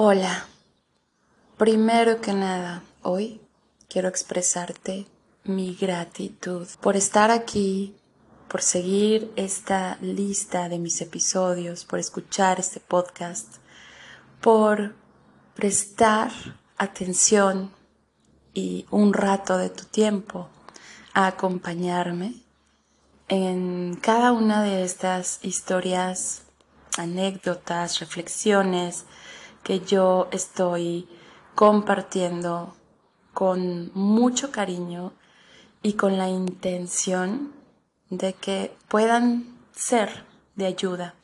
Hola. Primero que nada, hoy quiero expresarte mi gratitud por estar aquí, por seguir esta lista de mis episodios, por escuchar este podcast, por prestar atención y un rato de tu tiempo a acompañarme en cada una de estas historias, anécdotas, reflexiones, que yo estoy compartiendo con mucho cariño y con la intención de que puedan ser de ayuda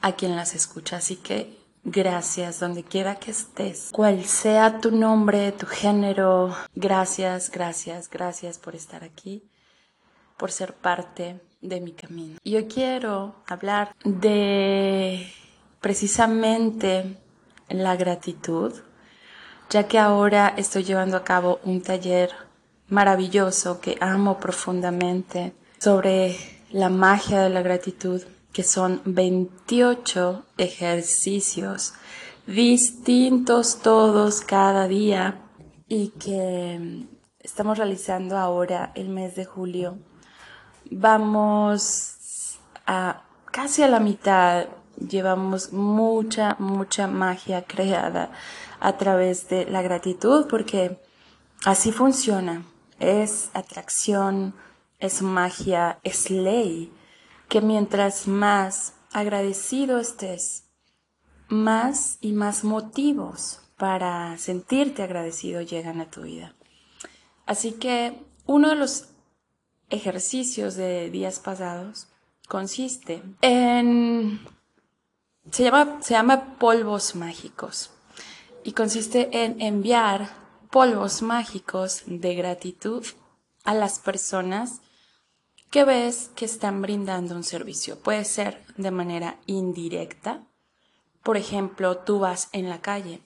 a quien las escucha. Así que gracias donde quiera que estés, cual sea tu nombre, tu género, gracias, gracias, gracias por estar aquí, por ser parte de mi camino. Yo quiero hablar de precisamente la gratitud, ya que ahora estoy llevando a cabo un taller maravilloso que amo profundamente sobre la magia de la gratitud, que son 28 ejercicios distintos todos cada día y que estamos realizando ahora el mes de julio. Vamos a casi a la mitad llevamos mucha, mucha magia creada a través de la gratitud porque así funciona. Es atracción, es magia, es ley, que mientras más agradecido estés, más y más motivos para sentirte agradecido llegan a tu vida. Así que uno de los ejercicios de días pasados consiste en se llama, se llama polvos mágicos y consiste en enviar polvos mágicos de gratitud a las personas que ves que están brindando un servicio. Puede ser de manera indirecta. Por ejemplo, tú vas en la calle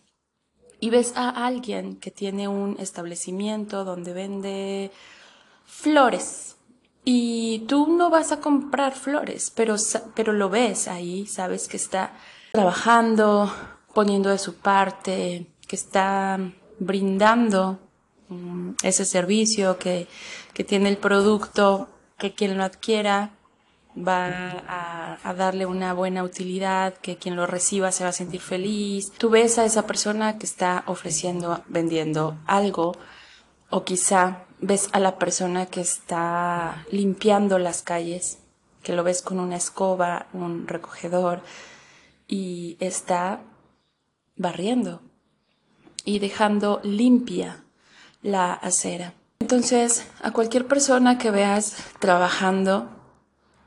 y ves a alguien que tiene un establecimiento donde vende flores y tú no vas a comprar flores, pero, pero lo ves ahí, sabes que está trabajando, poniendo de su parte, que está brindando mm, ese servicio, que, que, tiene el producto, que quien lo adquiera va a, a, darle una buena utilidad, que quien lo reciba se va a sentir feliz. Tú ves a esa persona que está ofreciendo, vendiendo algo, o quizá ves a la persona que está limpiando las calles, que lo ves con una escoba, un recogedor, y está barriendo y dejando limpia la acera. Entonces, a cualquier persona que veas trabajando,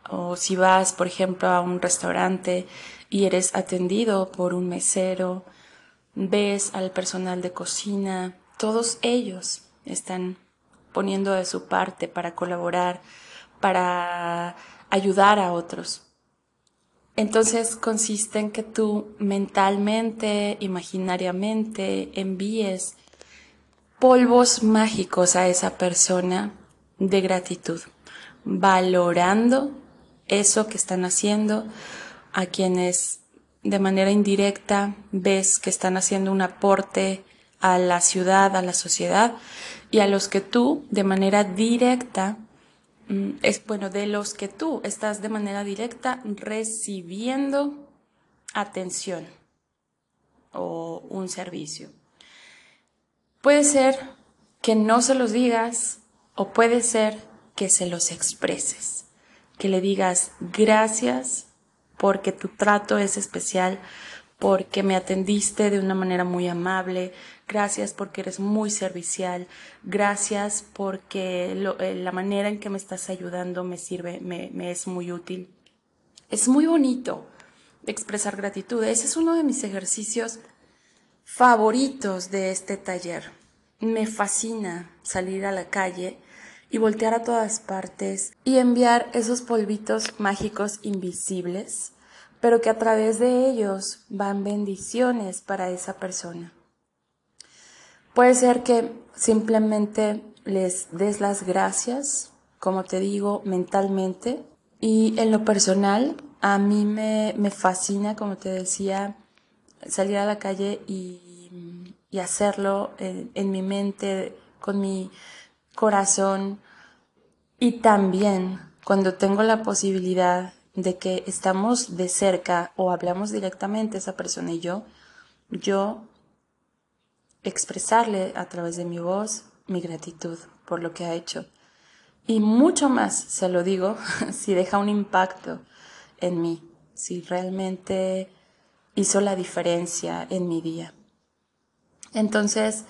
o si vas, por ejemplo, a un restaurante y eres atendido por un mesero, ves al personal de cocina, todos ellos están poniendo de su parte para colaborar, para ayudar a otros. Entonces consiste en que tú mentalmente, imaginariamente envíes polvos mágicos a esa persona de gratitud, valorando eso que están haciendo, a quienes de manera indirecta ves que están haciendo un aporte a la ciudad, a la sociedad, y a los que tú de manera directa, mm, es bueno, de los que tú estás de manera directa recibiendo atención o un servicio. Puede ser que no se los digas o puede ser que se los expreses, que le digas gracias porque tu trato es especial, porque me atendiste de una manera muy amable, gracias porque eres muy servicial, gracias porque eh, la manera en que me estás ayudando me sirve, me, me es muy útil. Es muy bonito expresar gratitud. Ese es uno de mis ejercicios favoritos de este taller. Me fascina salir a la calle y voltear a todas partes y enviar esos polvitos mágicos invisibles pero que a través de ellos van bendiciones para esa persona. Puede ser que simplemente les des las gracias, como te digo, mentalmente, y en lo personal, a mí me, me fascina, como te decía, salir a la calle y, y hacerlo en, en mi mente, con mi corazón y también cuando tengo la posibilidad de que estamos de cerca o hablamos directamente esa persona y yo, yo expresarle a través de mi voz mi gratitud por lo que ha hecho. Y mucho más, se lo digo, si deja un impacto en mí, si realmente hizo la diferencia en mi día. Entonces,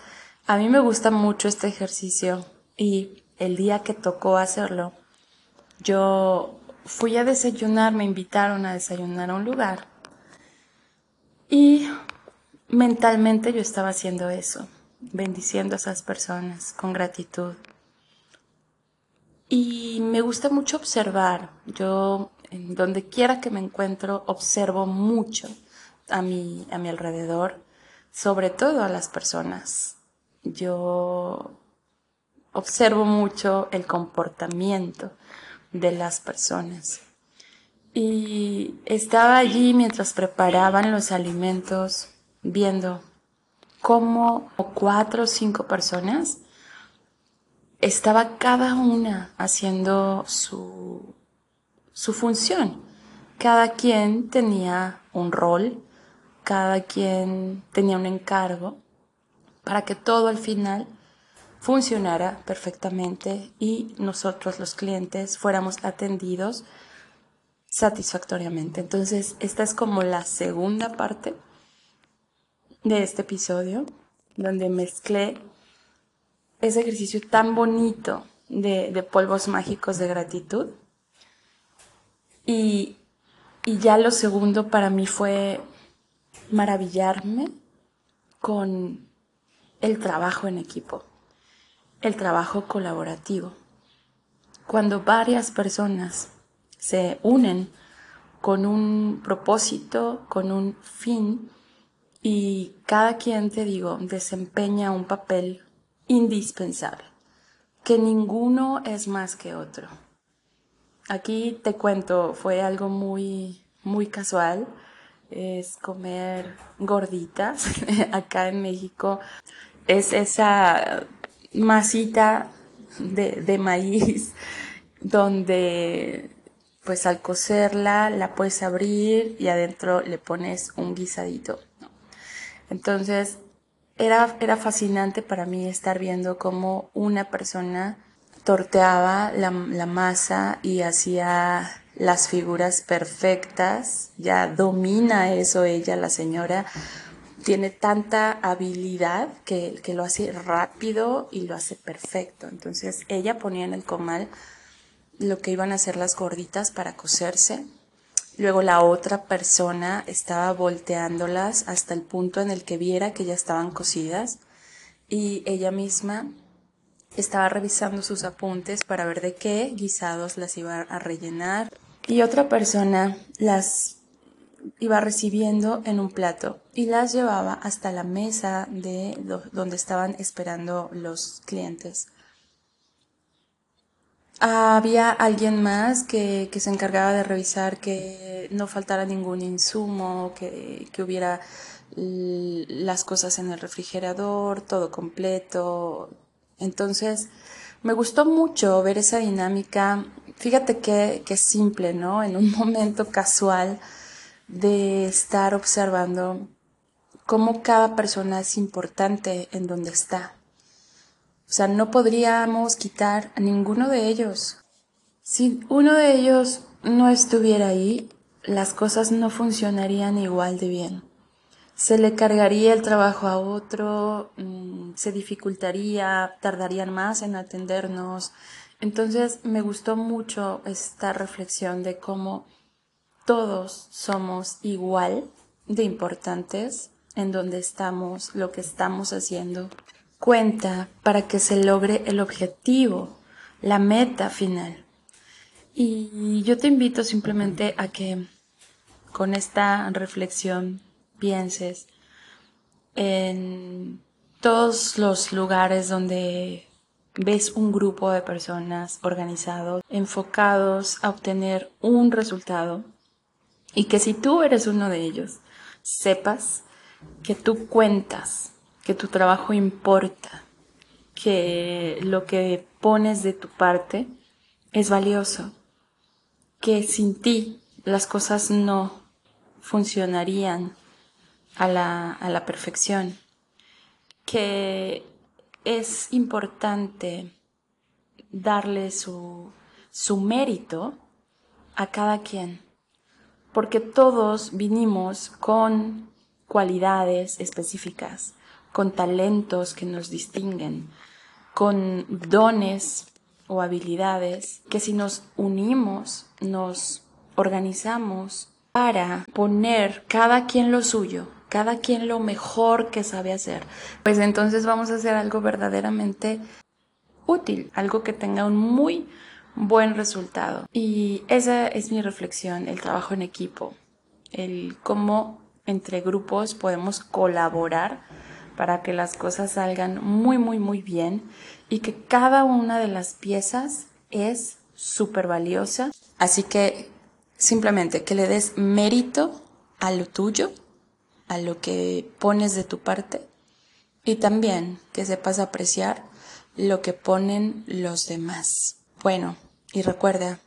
a mí me gusta mucho este ejercicio y el día que tocó hacerlo, yo fui a desayunar, me invitaron a desayunar a un lugar y mentalmente yo estaba haciendo eso, bendiciendo a esas personas con gratitud. Y me gusta mucho observar. Yo, en donde quiera que me encuentro, observo mucho a mi, a mi alrededor, sobre todo a las personas. Yo observo mucho el comportamiento de las personas. Y estaba allí mientras preparaban los alimentos, viendo cómo cuatro o cinco personas estaba cada una haciendo su, su función. Cada quien tenía un rol, cada quien tenía un encargo para que todo al final funcionara perfectamente y nosotros los clientes fuéramos atendidos satisfactoriamente. Entonces, esta es como la segunda parte de este episodio, donde mezclé ese ejercicio tan bonito de, polvos mágicos de gratitud. Y, y ya lo segundo para mí fue maravillarme con el trabajo en equipo, el trabajo colaborativo. Cuando varias personas se unen con un propósito, con un fin, y cada quien, te digo, desempeña un papel indispensable, que ninguno es más que otro. Aquí te cuento, fue algo muy, muy casual, es comer gorditas acá en México, es esa masita de, de maíz donde pues al cocerla la puedes abrir y adentro le pones un guisadito. Entonces era, era fascinante para mí estar viendo cómo una persona torteaba la, la masa y hacía las figuras perfectas, ya domina eso ella, la señora, tiene tanta habilidad que, que, lo hace rápido y lo hace perfecto. Entonces ella ponía en el comal lo que iban a hacer las gorditas para cocerse Luego la otra persona estaba volteándolas hasta el punto en el que viera que ya estaban cocidas y ella misma estaba revisando sus apuntes para ver de qué guisados las iba a rellenar. Y otra persona las iba recibiendo en un plato y las llevaba hasta la mesa de donde estaban esperando los clientes había alguien más que, que, se encargaba de revisar que no faltara ningún insumo, que, que hubiera las cosas en el refrigerador, todo completo. Entonces, me gustó mucho ver esa dinámica. Fíjate que, que simple, ¿no? En un momento casual de estar observando cómo cada persona es importante en donde está. O sea, no podríamos quitar a ninguno de ellos. Si uno de ellos no estuviera ahí, las cosas no funcionarían igual de bien. Se le cargaría el trabajo a otro, mm, se dificultaría, tardarían más en atendernos. Entonces me gustó mucho esta reflexión de cómo todos somos igual de importantes en donde estamos, lo que estamos haciendo cuenta para que se logre el objetivo, la meta final. Y yo te invito simplemente a que con esta reflexión pienses en todos los lugares donde ves un grupo de personas organizados, enfocados a obtener un resultado y que si tú eres uno de ellos, sepas que tú cuentas, que tu trabajo importa, que lo que pones de tu parte es valioso, que sin ti las cosas no funcionarían a la, a la perfección, que es importante darle su, su mérito a cada quien, porque todos vinimos con cualidades específicas, con talentos que nos distinguen, con dones o habilidades que si nos unimos, nos organizamos para poner cada quien lo suyo, cada quien lo mejor que sabe hacer, pues entonces vamos a hacer algo verdaderamente útil, algo que tenga un muy buen resultado. Y esa es mi reflexión, el trabajo en equipo, el cómo entre grupos podemos colaborar para que las cosas salgan muy, muy, muy bien y que cada una de las piezas es súper valiosa. Así que simplemente que le des mérito a lo tuyo, a lo que pones de tu parte y también que sepas apreciar lo que ponen los demás. Bueno, y recuerda,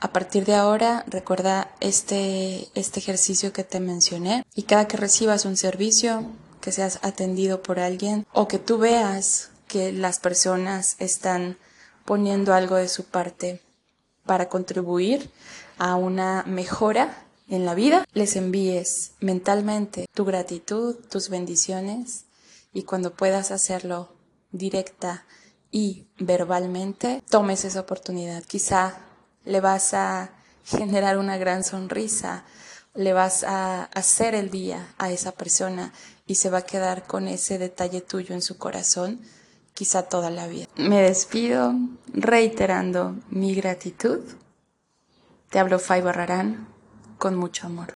a partir de ahora, recuerda este, este ejercicio que te mencioné. Y cada que recibas un servicio, que seas atendido por alguien o que tú veas que las personas están poniendo algo de su parte para contribuir a una mejora en la vida, les envíes mentalmente tu gratitud, tus bendiciones y cuando puedas hacerlo directa y verbalmente, tomes esa oportunidad. Quizá le vas a generar una gran sonrisa, le vas a hacer el día a esa persona y se va a quedar con ese detalle tuyo en su corazón quizá toda la vida. Me despido reiterando mi gratitud. Te hablo Fay Barrarán con mucho amor.